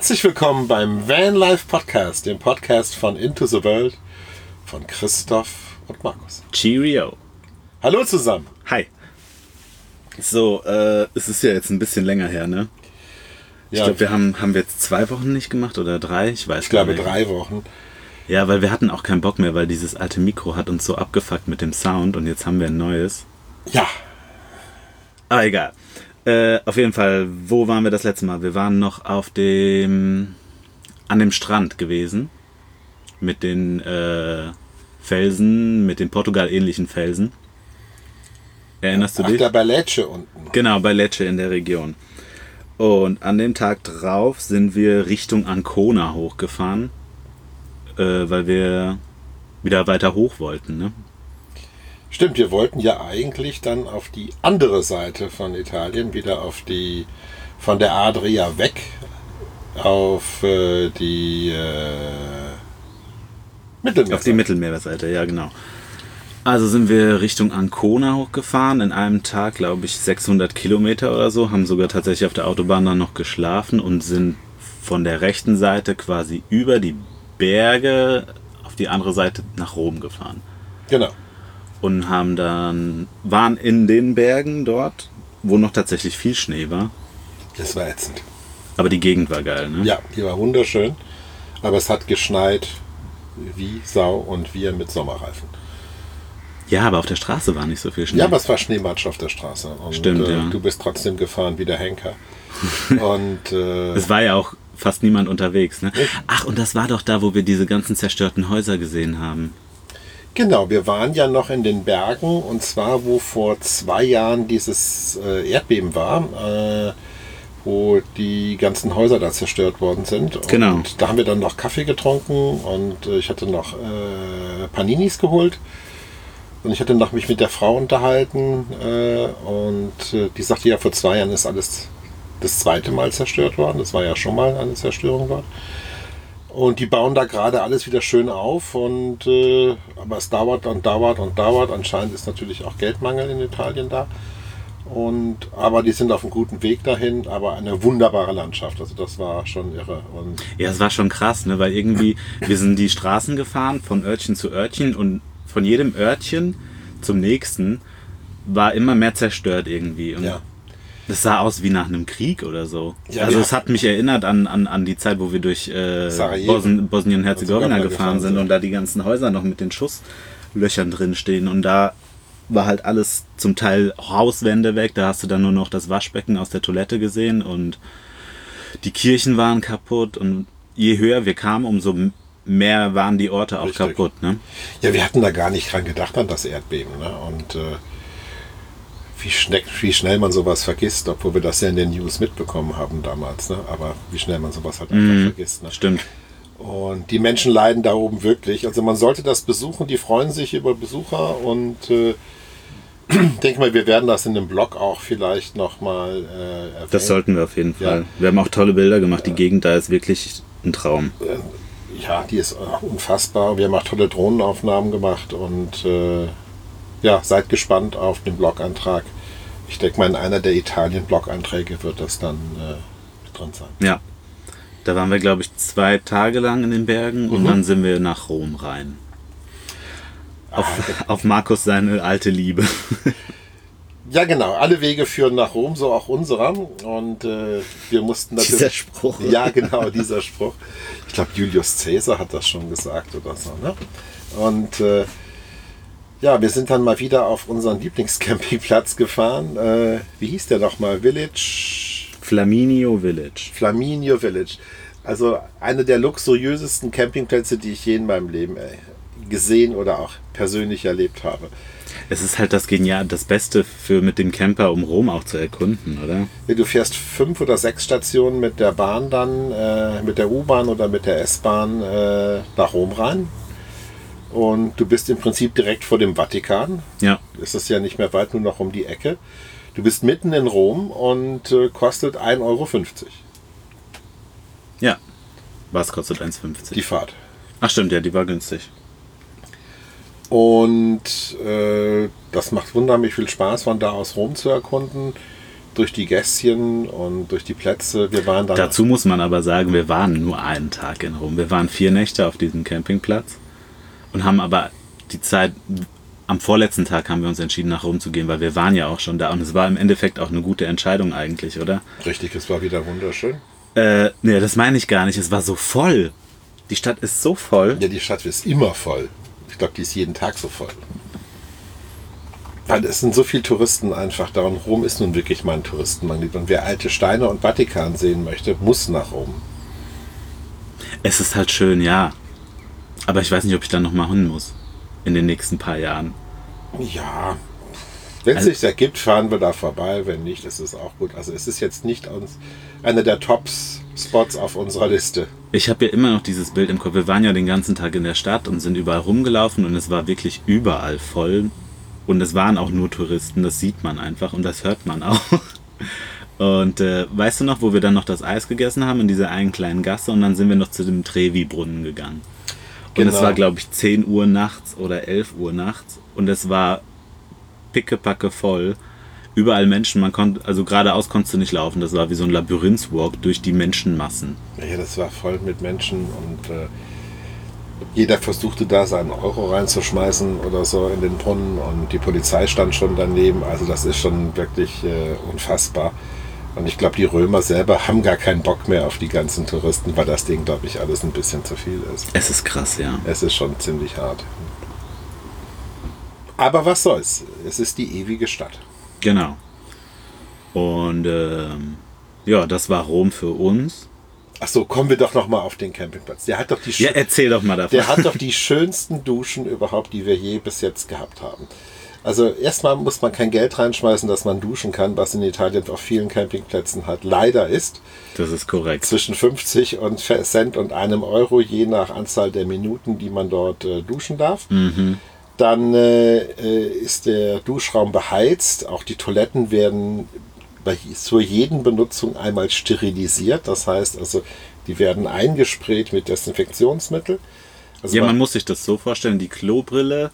Herzlich willkommen beim Van Life Podcast, dem Podcast von Into the World von Christoph und Markus. Cheerio. Hallo zusammen. Hi. So, äh, es ist ja jetzt ein bisschen länger her, ne? Ich Ja, glaube, wir haben, haben wir jetzt zwei Wochen nicht gemacht oder drei? Ich weiß ich glaube nicht. drei Wochen. Ja, weil wir hatten auch keinen Bock mehr, weil dieses alte Mikro hat uns so abgefuckt mit dem Sound und jetzt haben wir ein neues. Ja, Ah, egal. Äh, auf jeden Fall, wo waren wir das letzte Mal? Wir waren noch auf dem, an dem Strand gewesen. Mit den äh, Felsen, mit den Portugal-ähnlichen Felsen. Erinnerst du ach, dich? der Baletsche unten. Genau, bei Lecce in der Region. Und an dem Tag drauf sind wir Richtung Ancona hochgefahren, äh, weil wir wieder weiter hoch wollten. Ne? Stimmt, wir wollten ja eigentlich dann auf die andere Seite von Italien, wieder auf die, von der Adria weg, auf äh, die äh, Mittelmeer. Auf die Mittelmeerseite, ja genau. Also sind wir Richtung Ancona hochgefahren, in einem Tag, glaube ich, 600 Kilometer oder so, haben sogar tatsächlich auf der Autobahn dann noch geschlafen und sind von der rechten Seite quasi über die Berge auf die andere Seite nach Rom gefahren. Genau. Und haben dann waren in den Bergen dort, wo noch tatsächlich viel Schnee war, Das war ätzend. aber die Gegend war geil, ne? Ja, die war wunderschön, aber es hat geschneit wie Sau und wir mit Sommerreifen. Ja, aber auf der Straße war nicht so viel Schnee. Ja, aber es war Schneematsch auf der Straße. Und, Stimmt, äh, ja. Du bist trotzdem gefahren wie der Henker. und äh, es war ja auch fast niemand unterwegs, ne? Ach, und das war doch da, wo wir diese ganzen zerstörten Häuser gesehen haben. Genau, wir waren ja noch in den Bergen und zwar, wo vor zwei Jahren dieses äh, Erdbeben war, äh, wo die ganzen Häuser da zerstört worden sind. Und Genau. da haben wir dann noch Kaffee getrunken und äh, ich hatte noch äh, Paninis geholt. Und ich hatte noch mich mit der Frau unterhalten äh, und äh, die sagte ja, vor zwei Jahren ist alles das zweite Mal zerstört worden. Das war ja schon mal eine Zerstörung dort. Und die bauen da gerade alles wieder schön auf. Und äh, aber es dauert und dauert und dauert. Anscheinend ist natürlich auch Geldmangel in Italien da. Und aber die sind auf einem guten Weg dahin. Aber eine wunderbare Landschaft. Also das war schon irre. Und Ja, es war schon krass, ne? Weil irgendwie, wir sind die Straßen gefahren, von Örtchen zu Örtchen und von jedem Örtchen zum nächsten war immer mehr zerstört irgendwie. Und ja, Das sah aus wie nach einem Krieg oder so. Ja, also es hat mich erinnert an, an, an die Zeit, wo wir durch äh. Bosn Bosnien-Herzegowina gefahren sind und da die ganzen Häuser noch mit den Schusslöchern drin stehen und da war halt alles zum Teil Hauswände weg, da hast du dann nur noch das Waschbecken aus der Toilette gesehen und die Kirchen waren kaputt und je höher wir kamen, umso mehr waren die Orte auch Richtig. kaputt. Ne? ja, wir hatten da gar nicht dran gedacht an das Erdbeben. Ne? Und äh, wie, schnell, wie schnell man sowas vergisst, obwohl wir das ja in den News mitbekommen haben damals. Ne? Aber wie schnell man sowas halt einfach vergisst. Ne? Stimmt. Und die Menschen leiden da oben wirklich. Also man sollte das besuchen, die freuen sich über Besucher und äh, denke mal, wir werden das in dem Blog auch vielleicht nochmal äh, erwähnen. Das sollten wir auf jeden Ja. Fall. Wir haben auch tolle Bilder gemacht. Die Gegend da ist wirklich ein Traum. ja, die ist äh, unfassbar. Wir haben auch tolle Drohnenaufnahmen gemacht und äh, ja, seid gespannt auf den Blogantrag. Ich denke mal, in einer der Italien-Blog-Einträge wird das dann äh, mit drin sein. Ja. Da waren wir, glaube ich, zwei Tage lang in den Bergen und dann sind wir nach Rom rein. Auf, auf Markus seine alte Liebe. Ja, genau. Alle Wege führen nach Rom, so auch unserer. Und äh, wir mussten natürlich. Dieser Spruch. Ja, genau, dieser Spruch. Ich glaube, Julius Caesar hat das schon gesagt oder so. Ne? Und äh, ja, wir sind dann mal wieder auf unseren Lieblingscampingplatz gefahren. Äh, wie hieß der nochmal? Village. Flaminio Village. Flaminio Village. Also eine der luxuriösesten Campingplätze, die ich je in meinem Leben äh, gesehen oder auch persönlich erlebt habe. Es ist halt das Genial, das Beste für mit dem Camper, um Rom auch zu erkunden, oder? Du fährst fünf oder sechs Stationen mit der Bahn dann, äh, mit der U-Bahn oder mit der S-Bahn äh, nach Rom rein. Und du bist im Prinzip direkt vor dem Vatikan. Ja. Es ist ja nicht mehr weit, nur noch um die Ecke. Du bist mitten in Rom und äh, kostet 1,50 Euro Ja. Was kostet 1,50? die Fahrt. Ach stimmt, ja, die war günstig. Und äh, das macht wunderbar viel Spaß, von da aus Rom zu erkunden. durch die Gässchen und durch die Plätze. Wir waren dann. Dazu muss man aber sagen, wir waren nur einen Tag in Rom. Wir waren vier Nächte auf diesem Campingplatz und haben aber die Zeit. Am vorletzten Tag haben wir uns entschieden, nach Rom zu gehen, weil wir waren ja auch schon da und es war im Endeffekt auch eine gute Entscheidung eigentlich, oder? Richtig, es war wieder wunderschön. Äh, nee, das meine ich gar nicht. Es war so voll. Die Stadt ist so voll. Ja, die Stadt ist immer voll. Ich glaube, die ist jeden Tag so voll. Weil es sind so viele Touristen einfach da und Rom ist nun wirklich mein Touristenmagnet. Und wer alte Steine und Vatikan sehen möchte, muss nach Rom. Es ist halt schön, ja. Aber ich weiß nicht, ob ich da nochmal hin muss. In den nächsten paar Jahren. Ja, wenn es Also- sich ergibt, fahren wir da vorbei. Wenn nicht, ist es auch gut. Also es ist jetzt nicht uns einer der Top-Spots auf unserer Liste. Ich habe ja immer noch dieses Bild im Kopf. Wir waren ja den ganzen Tag in der Stadt und sind überall rumgelaufen und es war wirklich überall voll. Und es waren auch nur Touristen, das sieht man einfach und das hört man auch. Und äh, weißt du noch, wo wir dann noch das Eis gegessen haben in dieser einen kleinen Gasse und dann sind wir noch zu dem Trevi-Brunnen gegangen. Und es Genau. war, glaube ich, 10 Uhr nachts oder 11 Uhr nachts und es war pickepacke voll. Überall Menschen, man konnte, also geradeaus konntest du nicht laufen. Das war wie so ein Labyrinthwalk durch die Menschenmassen. Ja, das war voll mit Menschen und äh, jeder versuchte da seinen Euro reinzuschmeißen oder so in den Brunnen und die Polizei stand schon daneben. Also das ist schon wirklich äh, unfassbar. Und ich glaube, die Römer selber haben gar keinen Bock mehr auf die ganzen Touristen, weil das Ding, glaube ich, alles ein bisschen zu viel ist. Es ist krass, ja. Es ist schon ziemlich hart. Aber was soll's? Es ist die ewige Stadt. Genau. Und ähm, ja, das war Rom für uns. Achso, kommen wir doch noch mal auf den Campingplatz. Der hat doch die Ja, erzähl doch mal davon. Der hat doch die schönsten Duschen überhaupt, die wir je bis jetzt gehabt haben. Also erstmal muss man kein Geld reinschmeißen, dass man duschen kann, was in Italien auf vielen Campingplätzen halt leider ist. Das ist korrekt. Zwischen 50 und Cent und einem Euro, je nach Anzahl der Minuten, die man dort äh, duschen darf. Dann äh, äh, ist der Duschraum beheizt. Auch die Toiletten werden bei, zur jeden Benutzung einmal sterilisiert. Das heißt also, die werden eingesprayt mit Desinfektionsmittel. Also Ja, man- man muss sich das so vorstellen, die Klobrille,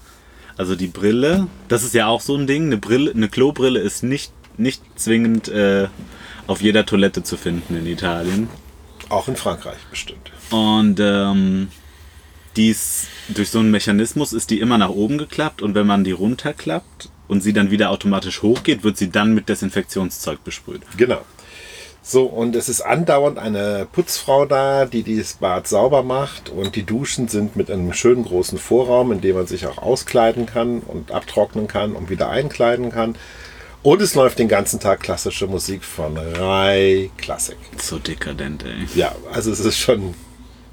also die Brille, das ist ja auch so ein Ding, eine Brille, eine Klobrille ist nicht, nicht zwingend äh, auf jeder Toilette zu finden in Italien. auch in Frankreich bestimmt. Und ähm, dies, durch so einen Mechanismus ist die immer nach oben geklappt und wenn man die runterklappt und sie dann wieder automatisch hochgeht, wird sie dann mit Desinfektionszeug besprüht. Genau. So, und es ist andauernd eine Putzfrau da, die dieses Bad sauber macht. Und die Duschen sind mit einem schönen großen Vorraum, in dem man sich auch auskleiden kann und abtrocknen kann und wieder einkleiden kann. Und es läuft den ganzen Tag klassische Musik von Rai Classic. So dekadent, ey. Ja, also es ist schon.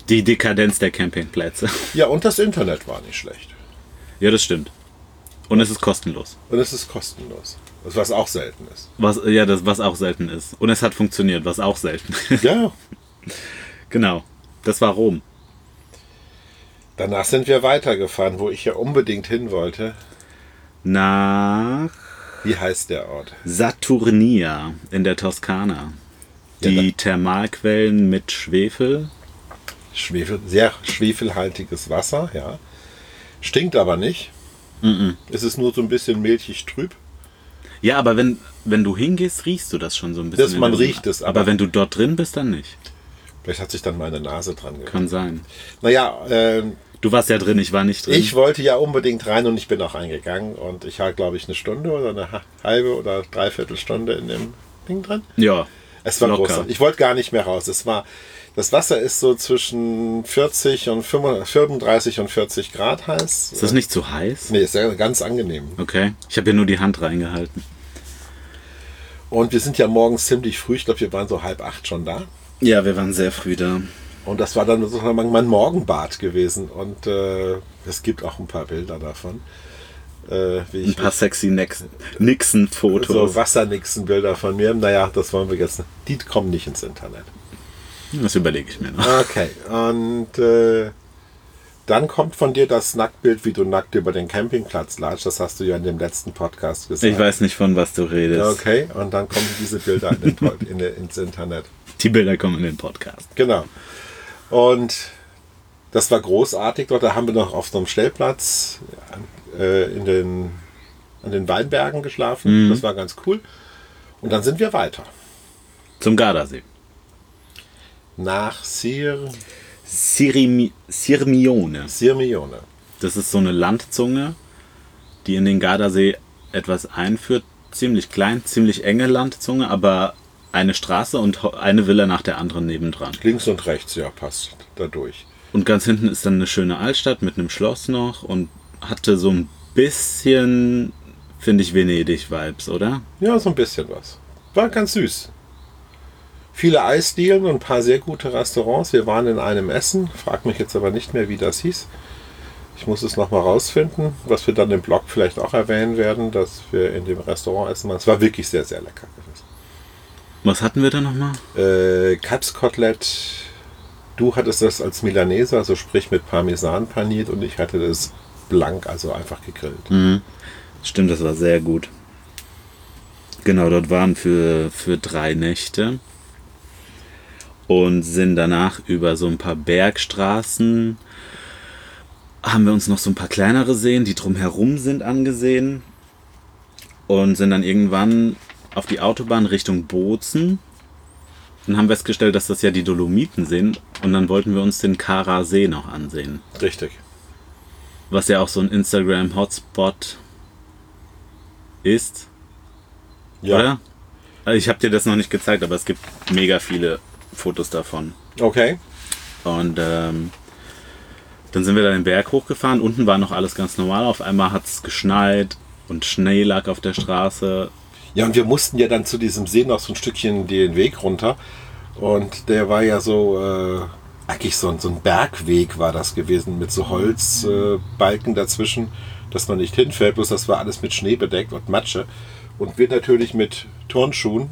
Die Dekadenz der Campingplätze. Ja, und das Internet war nicht schlecht. Ja, das stimmt. Und es ist kostenlos. Und es ist kostenlos. Was auch selten ist. Was, ja, das, was auch selten ist. Und es hat funktioniert, was auch selten ist. Ja, genau. Das war Rom. danach sind wir weitergefahren, wo ich ja unbedingt hin wollte. Nach Wie heißt der Ort? Saturnia in der Toskana. Die Ja, Thermalquellen mit Schwefel. Schwefel, sehr schwefelhaltiges Wasser, ja. Stinkt aber nicht. Es ist nur so ein bisschen milchig trüb. Ja, aber wenn, wenn du hingehst, riechst du das schon so ein bisschen. Das- in man riecht es, aber- aber wenn du dort drin bist, dann nicht. Vielleicht hat sich dann meine Nase dran gewöhnt. Kann sein. Naja, ähm, Du warst ja drin, ich war nicht drin. ich wollte ja unbedingt rein und ich bin auch eingegangen. Und ich war, glaube ich, eine Stunde oder eine ha- halbe oder dreiviertel Stunde in dem Ding drin. ja. Es war Locker. großartig. Ich wollte gar nicht mehr raus. Es war, das Wasser ist so zwischen 40 und 35 und 40 Grad heiß. Ist das nicht zu heiß? Nee, ist ja ganz angenehm. Okay. Ich habe ja nur die Hand reingehalten. Und wir sind ja morgens ziemlich früh. Ich glaube, wir waren so halb acht schon da. Ja, wir waren sehr früh da. Und das war dann sozusagen mein Morgenbad gewesen. Und äh, es gibt auch ein paar Bilder davon. Äh, Ein paar sexy Nixon-Fotos. so Wassernixen-Bilder von mir. Naja, das wollen wir jetzt. Die kommen nicht ins Internet. das überlege ich mir noch. Okay. Und äh, dann kommt von dir das Nacktbild, wie du nackt über den Campingplatz latschst. Das hast du ja in dem letzten Podcast gesagt. Ich weiß nicht, von was du redest. Okay, und dann kommen diese Bilder in den, in, ins Internet. Die Bilder kommen in den Podcast. Genau. Und das war großartig. Dort da haben wir noch auf so einem Stellplatz äh, in den, an den Weinbergen geschlafen. Das war ganz cool. Und dann sind wir weiter. Zum Gardasee. Nach Sir Sirmi Sirmione. Sirmione. Das ist so eine Landzunge, die in den Gardasee etwas einführt. Ziemlich klein, ziemlich enge Landzunge, aber eine Straße und eine Villa nach der anderen nebendran. Links und rechts, ja, passt dadurch. Und ganz hinten ist dann eine schöne Altstadt mit einem Schloss noch und hatte so ein bisschen, finde ich, Venedig-Vibes, oder? Ja, so ein bisschen was. War ganz süß. Viele Eisdielen und ein paar sehr gute Restaurants. Wir waren in einem Essen, frag mich jetzt aber nicht mehr, wie das hieß. Ich muss es nochmal rausfinden, was wir dann im Blog vielleicht auch erwähnen werden, dass wir in dem Restaurant essen waren. Es war wirklich sehr, sehr lecker gewesen. Was hatten wir da nochmal? Äh, Kalbskotelett. Du hattest das als Milanese, also sprich mit Parmesan paniert und ich hatte das blank, also einfach gegrillt. Stimmt, das war sehr gut. Genau, dort waren für, für drei Nächte und sind danach über so ein paar Bergstraßen, haben wir uns noch so ein paar kleinere Seen, die drumherum sind, angesehen und sind dann irgendwann auf die Autobahn Richtung Bozen und haben festgestellt, dass das ja die Dolomiten sind und dann wollten wir uns den Kara See noch ansehen, Richtig. was ja auch so ein Instagram-Hotspot ist. Ja. Oder? Also ich habe dir das noch nicht gezeigt, aber es gibt mega viele Fotos davon. Okay. Und ähm, dann sind wir da den Berg hochgefahren. Unten war noch alles ganz normal. Auf einmal hat es geschneit und Schnee lag auf der Straße. Ja, und wir mussten ja dann zu diesem See noch so ein Stückchen den Weg runter. Und der war ja so, äh, eigentlich so, ein- so ein Bergweg war das gewesen, mit so Holzbalken äh, dazwischen, dass man nicht hinfällt. Bloß das war alles mit Schnee bedeckt und Matsche. Und wir natürlich mit Turnschuhen,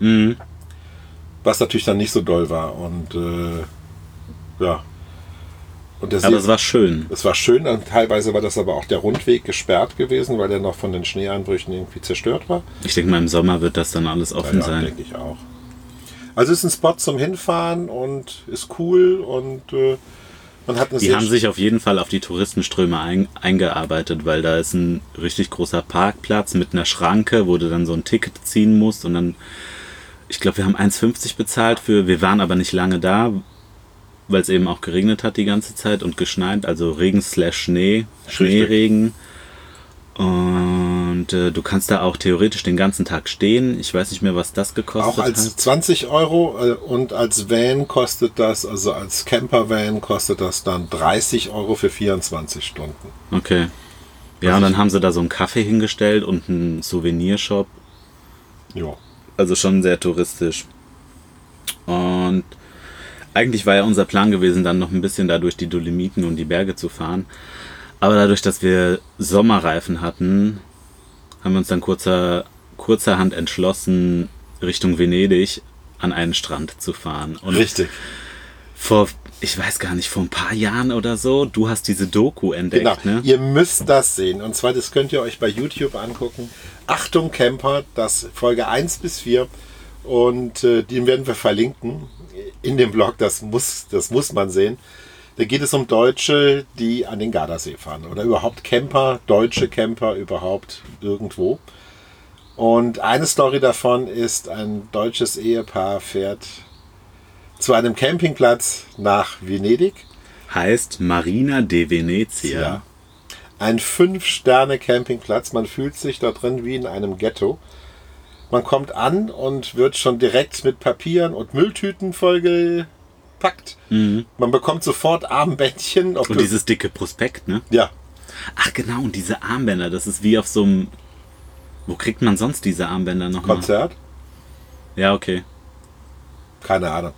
Mhm. Was natürlich dann nicht so doll war. Und äh, ja. Und der See, Aber es war schön. es war schön, und teilweise war das aber auch der Rundweg gesperrt gewesen, weil der noch von den Schneeeinbrüchen irgendwie zerstört war. Ich denke mal, im Sommer wird das dann alles offen Ja, sein. denke ich auch. Also es ist ein Spot zum Hinfahren und ist cool und äh, man hat eine Die haben sich auf jeden Fall auf die Touristenströme ein, eingearbeitet, weil da ist ein richtig großer Parkplatz mit einer Schranke, wo du dann so ein Ticket ziehen musst und dann, ich glaube, wir haben 1,50 bezahlt für, wir waren aber nicht lange da, weil es eben auch geregnet hat die ganze Zeit und geschneit, also Regen slash Schnee, Schneeregen. Und äh, du kannst da auch theoretisch den ganzen Tag stehen. Ich weiß nicht mehr, was das gekostet auch als hat. 20 Euro äh, und als Van kostet das, also als Camper-Van kostet das dann 30 Euro für 24 Stunden. Okay. Ja, Was und dann haben sie da so einen Kaffee hingestellt und einen Souvenirshop. Ja. Also schon sehr touristisch. Und eigentlich war ja unser Plan gewesen, dann noch ein bisschen da durch die Dolomiten und die Berge zu fahren. Aber dadurch, dass wir Sommerreifen hatten, haben wir uns dann kurzer, kurzerhand entschlossen, Richtung Venedig an einen Strand zu fahren. Und Richtig. vor, ich weiß gar nicht, vor ein paar Jahren oder so, du hast diese Doku entdeckt, Genau. ne? Ihr müsst das sehen. Und zwar, das könnt ihr euch bei YouTube angucken. Achtung Camper, das Folge 1 bis 4. Und äh, den werden wir verlinken in dem Blog. Das muss, das muss man sehen. Da geht es um Deutsche, die an den Gardasee fahren. Oder überhaupt Camper, deutsche Camper überhaupt irgendwo. Und eine Story davon ist, ein deutsches Ehepaar fährt zu einem Campingplatz nach Venedig. Heißt Marina de Venezia. Ja. Ein Fünf-Sterne-Campingplatz. Man fühlt sich da drin wie in einem Ghetto. Man kommt an und wird schon direkt mit Papieren und Mülltüten vollgepackt. Man bekommt sofort Armbändchen. Und dieses dicke Prospekt, ne? ja, Ach genau, und diese Armbänder, das ist wie auf so einem. Wo kriegt man sonst diese Armbänder nochmal? Konzert. Ja, okay. Keine Ahnung.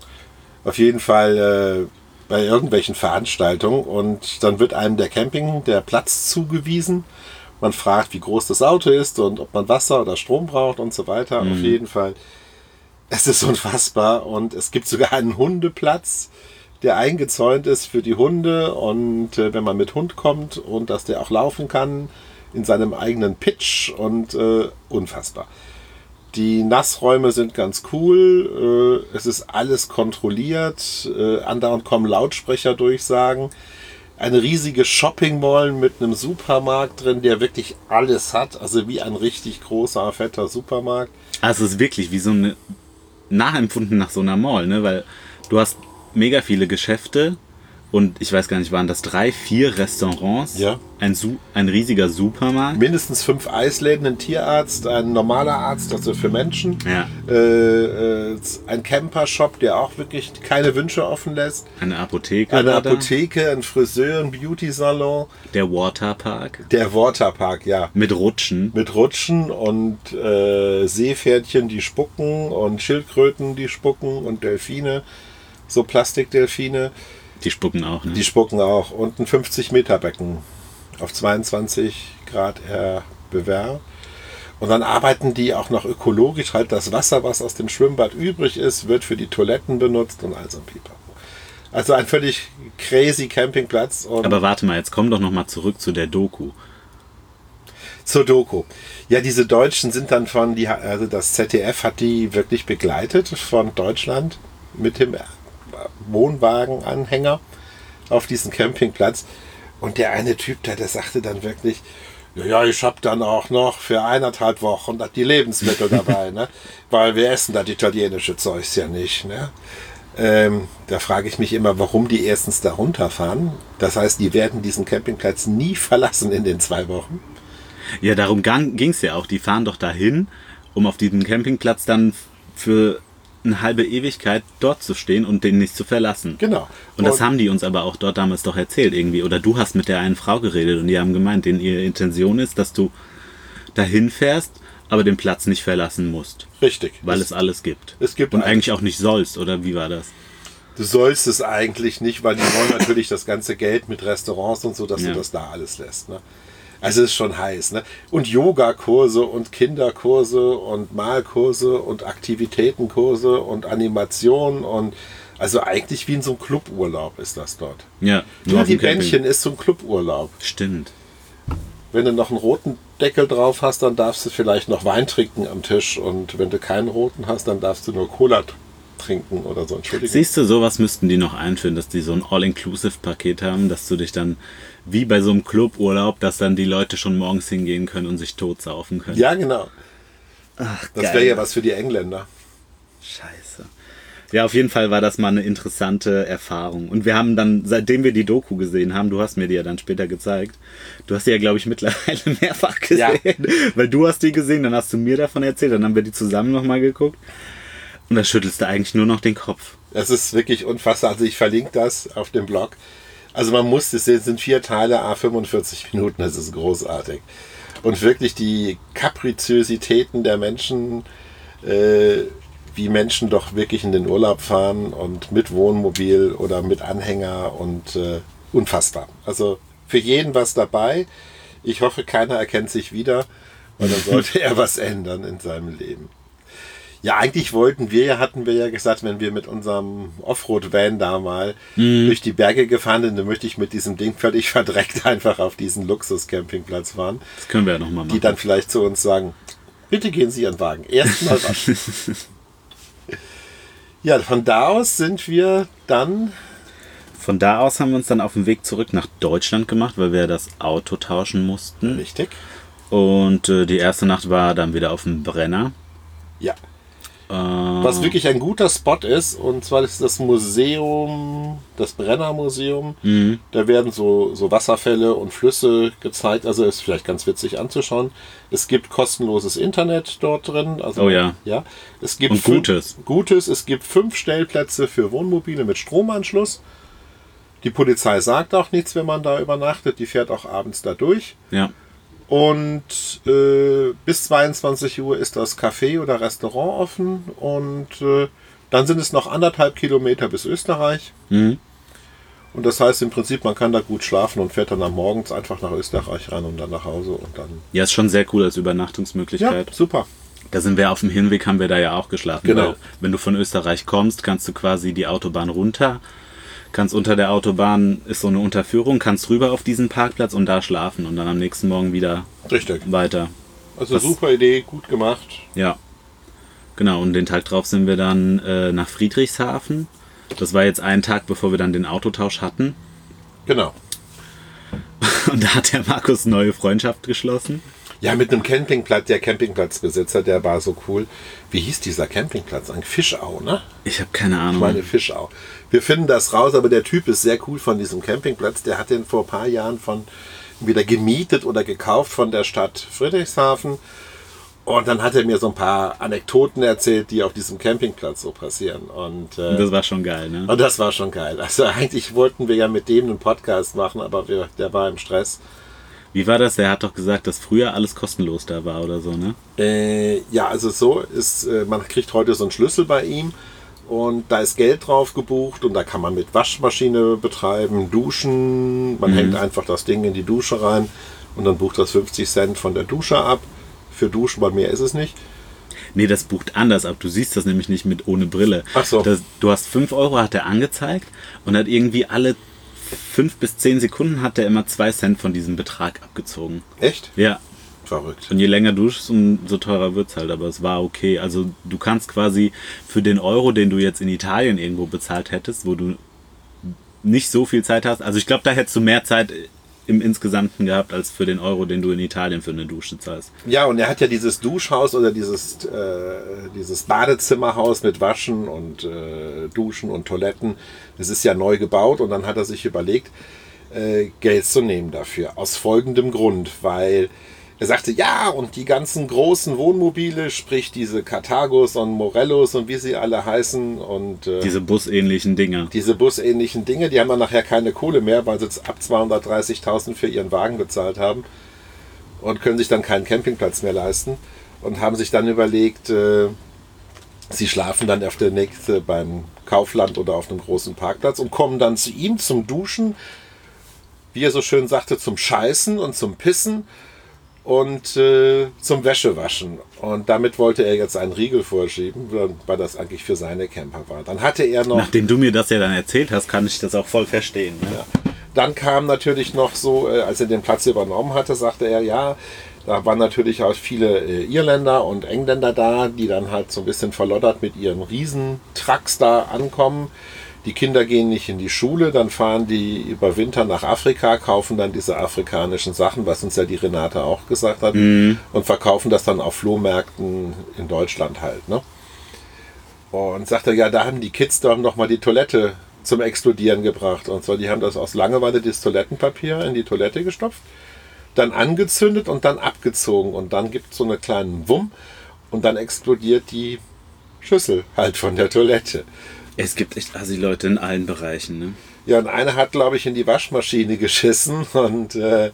Auf jeden Fall äh, bei irgendwelchen Veranstaltungen und dann wird einem der Camping, der Platz zugewiesen. Man fragt, wie groß das Auto ist und ob man Wasser oder Strom braucht und so weiter. Auf jeden Fall. Es ist unfassbar und es gibt sogar einen Hundeplatz, der eingezäunt ist für die Hunde und äh, wenn man mit Hund kommt und dass der auch laufen kann in seinem eigenen Pitch und äh, unfassbar. Die Nassräume sind ganz cool. Äh, es ist alles kontrolliert. Äh, andauernd kommen Lautsprecherdurchsagen. eine riesige Shopping Mall mit einem Supermarkt drin, der wirklich alles hat. Also wie ein richtig großer, fetter Supermarkt. Also es ist wirklich wie so eine nachempfunden nach so einer Mall, ne? Weil du hast mega viele Geschäfte und ich weiß gar nicht, waren das drei, vier Restaurants, Ja. ein, Su ein riesiger Supermarkt. Mindestens fünf Eisläden, ein Tierarzt, ein normaler Arzt, also für Menschen. Ja, Äh, äh, ein Camper-Shop, der auch wirklich keine Wünsche offen lässt. eine Apotheke, Eine. Apotheke, ein Friseur, ein Beauty-Salon. der Waterpark Der Waterpark, ja. mit Rutschen. Mit Rutschen und äh, Seepferdchen, die spucken und Schildkröten, die spucken und Delfine, so Plastikdelfine, Die spucken auch, ne? die spucken auch. Und ein 50-Meter-Becken auf 22 Grad Bewehr. Und dann arbeiten die auch noch ökologisch. Halt das Wasser, was aus dem Schwimmbad übrig ist, wird für die Toiletten benutzt und all so ein Pipapo. Also ein völlig crazy Campingplatz. Aber warte mal, jetzt komm doch noch mal zurück zu der Doku. Zur Doku. Ja, diese Deutschen sind dann von, die, also das ZDF hat die wirklich begleitet von Deutschland mit dem Wohnwagenanhänger auf diesen Campingplatz. Und der eine Typ da, der sagte dann wirklich, ja, ich hab dann auch noch für eineinhalb Wochen die Lebensmittel dabei, ne? Weil wir essen das italienische Zeugs ja nicht, ne? Ähm, da frage ich mich immer, warum die erstens da runterfahren. Das heißt, die werden diesen Campingplatz nie verlassen in den zwei Wochen. Ja, darum ging es ja auch. Die fahren doch dahin, um auf diesem Campingplatz dann für eine halbe Ewigkeit dort zu stehen und den nicht zu verlassen. Genau. Und das haben die uns aber auch dort damals doch erzählt irgendwie. Oder du hast mit der einen Frau geredet und die haben gemeint, denen ihre Intention ist, dass du dahin fährst, aber den Platz nicht verlassen musst. Richtig. Weil es, es alles gibt. es gibt Und eigentlich auch nicht sollst, oder wie war das? du sollst es eigentlich nicht, weil die wollen natürlich das ganze Geld mit Restaurants und so, dass Ja. du das da alles lässt. Ne? Also es ist schon heiß. Ne? Und Yogakurse und Kinderkurse und Malkurse und Aktivitätenkurse und Animation und also eigentlich wie in so einem Cluburlaub ist das dort. Ja, Nur die. Bändchen ist so ein Cluburlaub. Stimmt. Wenn du noch einen roten Deckel drauf hast, dann darfst du vielleicht noch Wein trinken am Tisch. Und wenn du keinen roten hast, dann darfst du nur Cola t- trinken oder so. Entschuldigung. Siehst du, sowas müssten die noch einführen, dass die so ein All-Inclusive-Paket haben, dass du dich dann, wie bei so einem Cluburlaub, dass dann die Leute schon morgens hingehen können und sich totsaufen können. Ja, genau. Ach, Das wäre ja was für die Engländer. Scheiße. Ja, auf jeden Fall war das mal eine interessante Erfahrung. Und wir haben dann, seitdem wir die Doku gesehen haben, du hast mir die ja dann später gezeigt, du hast die ja, glaube ich, mittlerweile mehrfach gesehen. Ja. Weil du hast die gesehen, dann hast du mir davon erzählt, dann haben wir die zusammen nochmal geguckt. Und da schüttelst du eigentlich nur noch den Kopf. Das ist wirklich unfassbar. Also ich verlinke das auf dem Blog. Also man muss, es sind vier Teile, a 45 Minuten, das ist großartig. Und wirklich die Kapriziositäten der Menschen, äh, wie Menschen doch wirklich in den Urlaub fahren und mit Wohnmobil oder mit Anhänger und äh, unfassbar. Also für jeden was dabei. Ich hoffe, keiner erkennt sich wieder und dann sollte er was ändern in seinem Leben. Ja, eigentlich wollten wir ja, hatten wir ja gesagt, wenn wir mit unserem Offroad-Van da mal durch die Berge gefahren sind, dann möchte ich mit diesem Ding völlig verdreckt einfach auf diesen Luxus-Campingplatz fahren, Das können wir ja nochmal die machen. dann vielleicht zu uns sagen, bitte gehen Sie Ihren Wagen, erstmal waschen. ja, von da aus sind wir dann, Von da aus haben wir uns dann auf den Weg zurück nach Deutschland gemacht, weil wir das Auto tauschen mussten. richtig, Und äh, die erste Nacht war dann wieder auf dem Brenner. ja, was wirklich ein guter Spot ist, und zwar ist das Museum, das Brenner Museum. Mhm. Da werden so, so Wasserfälle und Flüsse gezeigt. Also ist vielleicht ganz witzig anzuschauen. Es gibt kostenloses Internet dort drin. Also, Oh ja. ja. Es gibt Und Gutes. Gutes. Es gibt fünf Stellplätze für Wohnmobile mit Stromanschluss. Die Polizei sagt auch nichts, wenn man da übernachtet. Die fährt auch abends da durch. Ja. Und äh, bis 22 Uhr ist das Café oder Restaurant offen. Und äh, dann sind es noch anderthalb Kilometer bis Österreich. Mhm. Und das heißt im Prinzip, man kann da gut schlafen und fährt dann am Morgens einfach nach Österreich rein und dann nach Hause und dann. Ja, ist schon sehr cool als Ja, Übernachtungsmöglichkeit. super. Da sind wir auf dem Hinweg, haben wir da ja auch geschlafen. Genau. Wenn du von Österreich kommst, kannst du quasi die Autobahn runter, kannst unter der Autobahn, ist so eine Unterführung, kannst rüber auf diesen Parkplatz und da schlafen und dann am nächsten Morgen wieder Richtig. weiter. Also Was- super Idee, gut gemacht. Ja. Genau, und den Tag drauf sind wir dann äh, nach Friedrichshafen. Das war jetzt ein Tag, bevor wir dann den Autotausch hatten. Genau. Und da hat der Markus neue Freundschaft geschlossen. Ja, mit einem Campingplatz, der Campingplatzbesitzer, der war so cool. Wie hieß dieser Campingplatz? Ein Fischau, ne? Ich habe keine Ahnung. Ich meine Fischau. Wir finden das raus, aber der Typ ist sehr cool von diesem Campingplatz. Der hat den vor ein paar Jahren von wieder gemietet oder gekauft von der Stadt Friedrichshafen. Und dann hat er mir so ein paar Anekdoten erzählt, die auf diesem Campingplatz so passieren. Und, äh, das war schon geil, ne? und das war schon geil. Also eigentlich wollten wir ja mit dem einen Podcast machen, aber wir, der war im Stress. Wie war das? Der hat doch gesagt, dass früher alles kostenlos da war oder so, ne? Äh, ja, also so ist, äh, man kriegt heute so einen Schlüssel bei ihm und da ist Geld drauf gebucht und da kann man mit Waschmaschine betreiben, duschen. Man hängt einfach das Ding in die Dusche rein und dann bucht das 50 Cent von der Dusche ab. Für Duschen, weil mehr ist es nicht. Nee, das bucht anders ab. Du siehst das nämlich nicht mit ohne Brille. Ach so. Das, du hast 5 Euro, hat er angezeigt und hat irgendwie alle 5 bis 10 Sekunden hat er immer 2 Cent von diesem Betrag abgezogen. Echt? Ja. Verrückt. Und je länger duschst, umso teurer wird's halt, aber es war okay. Also du kannst quasi für den Euro, den du jetzt in Italien irgendwo bezahlt hättest, wo du nicht so viel Zeit hast, also ich glaube, da hättest du mehr Zeit im Insgesamten gehabt, als für den Euro, den du in Italien für eine Dusche zahlst. Ja, und er hat ja dieses Duschhaus oder dieses, äh, dieses Badezimmerhaus mit Waschen und äh, Duschen und Toiletten. Das ist ja neu gebaut und dann hat er sich überlegt, äh, Geld zu nehmen dafür. Aus folgendem Grund, weil er sagte, ja, und die ganzen großen Wohnmobile, sprich diese Karthagos und Morellos und wie sie alle heißen und äh, Diese busähnlichen Dinger. diese busähnlichen Dinge, die haben dann nachher keine Kohle mehr, weil sie jetzt ab 230.000 für ihren Wagen bezahlt haben und können sich dann keinen Campingplatz mehr leisten und haben sich dann überlegt, äh, sie schlafen dann auf der nächste beim Kaufland oder auf einem großen Parkplatz und kommen dann zu ihm zum Duschen, wie er so schön sagte, zum Scheißen und zum Pissen und äh, zum Wäschewaschen. Und damit wollte er jetzt einen Riegel vorschieben, weil das eigentlich für seine Camper war. Dann hatte er noch. Nachdem du mir das ja dann erzählt hast, kann ich das auch voll verstehen. Ne? Ja. Dann kam natürlich noch so, äh, als er den Platz übernommen hatte, sagte er, ja, da waren natürlich auch viele äh, Irländer und Engländer da, die dann halt so ein bisschen verloddert mit ihren Riesentrucks da ankommen. Die Kinder gehen nicht in die Schule, dann fahren die über Winter nach Afrika, kaufen dann diese afrikanischen Sachen, was uns ja die Renate auch gesagt hat, und verkaufen das dann auf Flohmärkten in Deutschland halt. Ne? Und sagte, ja, da haben die Kids dann nochmal die Toilette zum Explodieren gebracht. Und zwar, die haben das aus Langeweile das Toilettenpapier in die Toilette gestopft, dann angezündet und dann abgezogen. Und dann gibt es so einen kleinen Wumm und dann explodiert die Schüssel halt von der Toilette. Es gibt echt Assi-Leute in allen Bereichen. Ne? Ja, und einer hat, glaube ich, in die Waschmaschine geschissen und äh,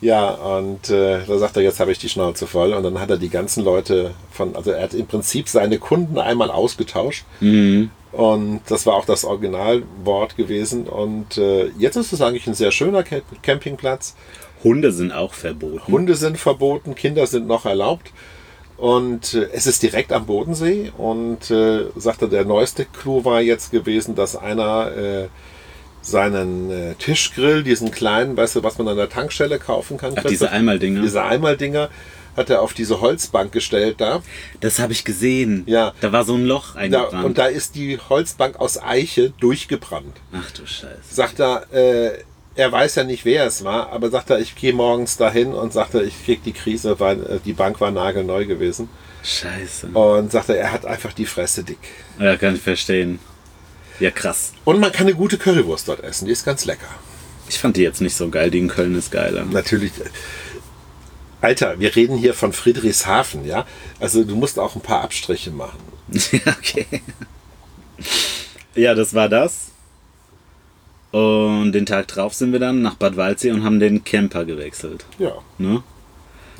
ja, und äh, da sagt er, jetzt habe ich die Schnauze voll. Und dann hat er die ganzen Leute von, also er hat im Prinzip seine Kunden einmal ausgetauscht. Und das war auch das Originalwort gewesen. Und äh, jetzt ist es eigentlich ein sehr schöner Camp Campingplatz. Hunde sind auch verboten. Hunde sind verboten, Kinder sind noch erlaubt. Und äh, es ist direkt am Bodensee. Und äh, sagte, der neueste Clou war jetzt gewesen, dass einer äh, seinen äh, Tischgrill, diesen kleinen, weißt du, was man an der Tankstelle kaufen kann. Ach, diese Einmaldinger. Diese Einmaldinger hat er auf diese Holzbank gestellt da. Das habe ich gesehen. Ja. Da war so ein Loch da eingebrannt. und da ist die Holzbank aus Eiche durchgebrannt. Ach du Scheiße. Sagt er, äh, er weiß ja nicht, wer es war, aber sagt er, ich gehe morgens dahin und sagte, ich krieg die Krise, weil äh, die Bank war nagelneu gewesen. Scheiße. Und sagte, er hat einfach die Fresse dick. Ja, kann ich verstehen. Ja, krass. Und man kann eine gute Currywurst dort essen, die ist ganz lecker. Ich fand die jetzt nicht so geil. Die in Köln ist geiler. Natürlich. Alter, wir reden hier von Friedrichshafen, ja? Also du musst auch ein paar Abstriche machen. ja, okay. Ja, das war das. Und den Tag drauf sind wir dann nach Bad Waldsee und haben den Camper gewechselt. Ja. Ne?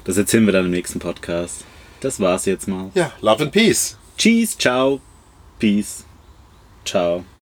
Das erzählen wir dann im nächsten Podcast. Das war's jetzt mal. Ja, Love and Peace. Cheese, ciao, peace, ciao.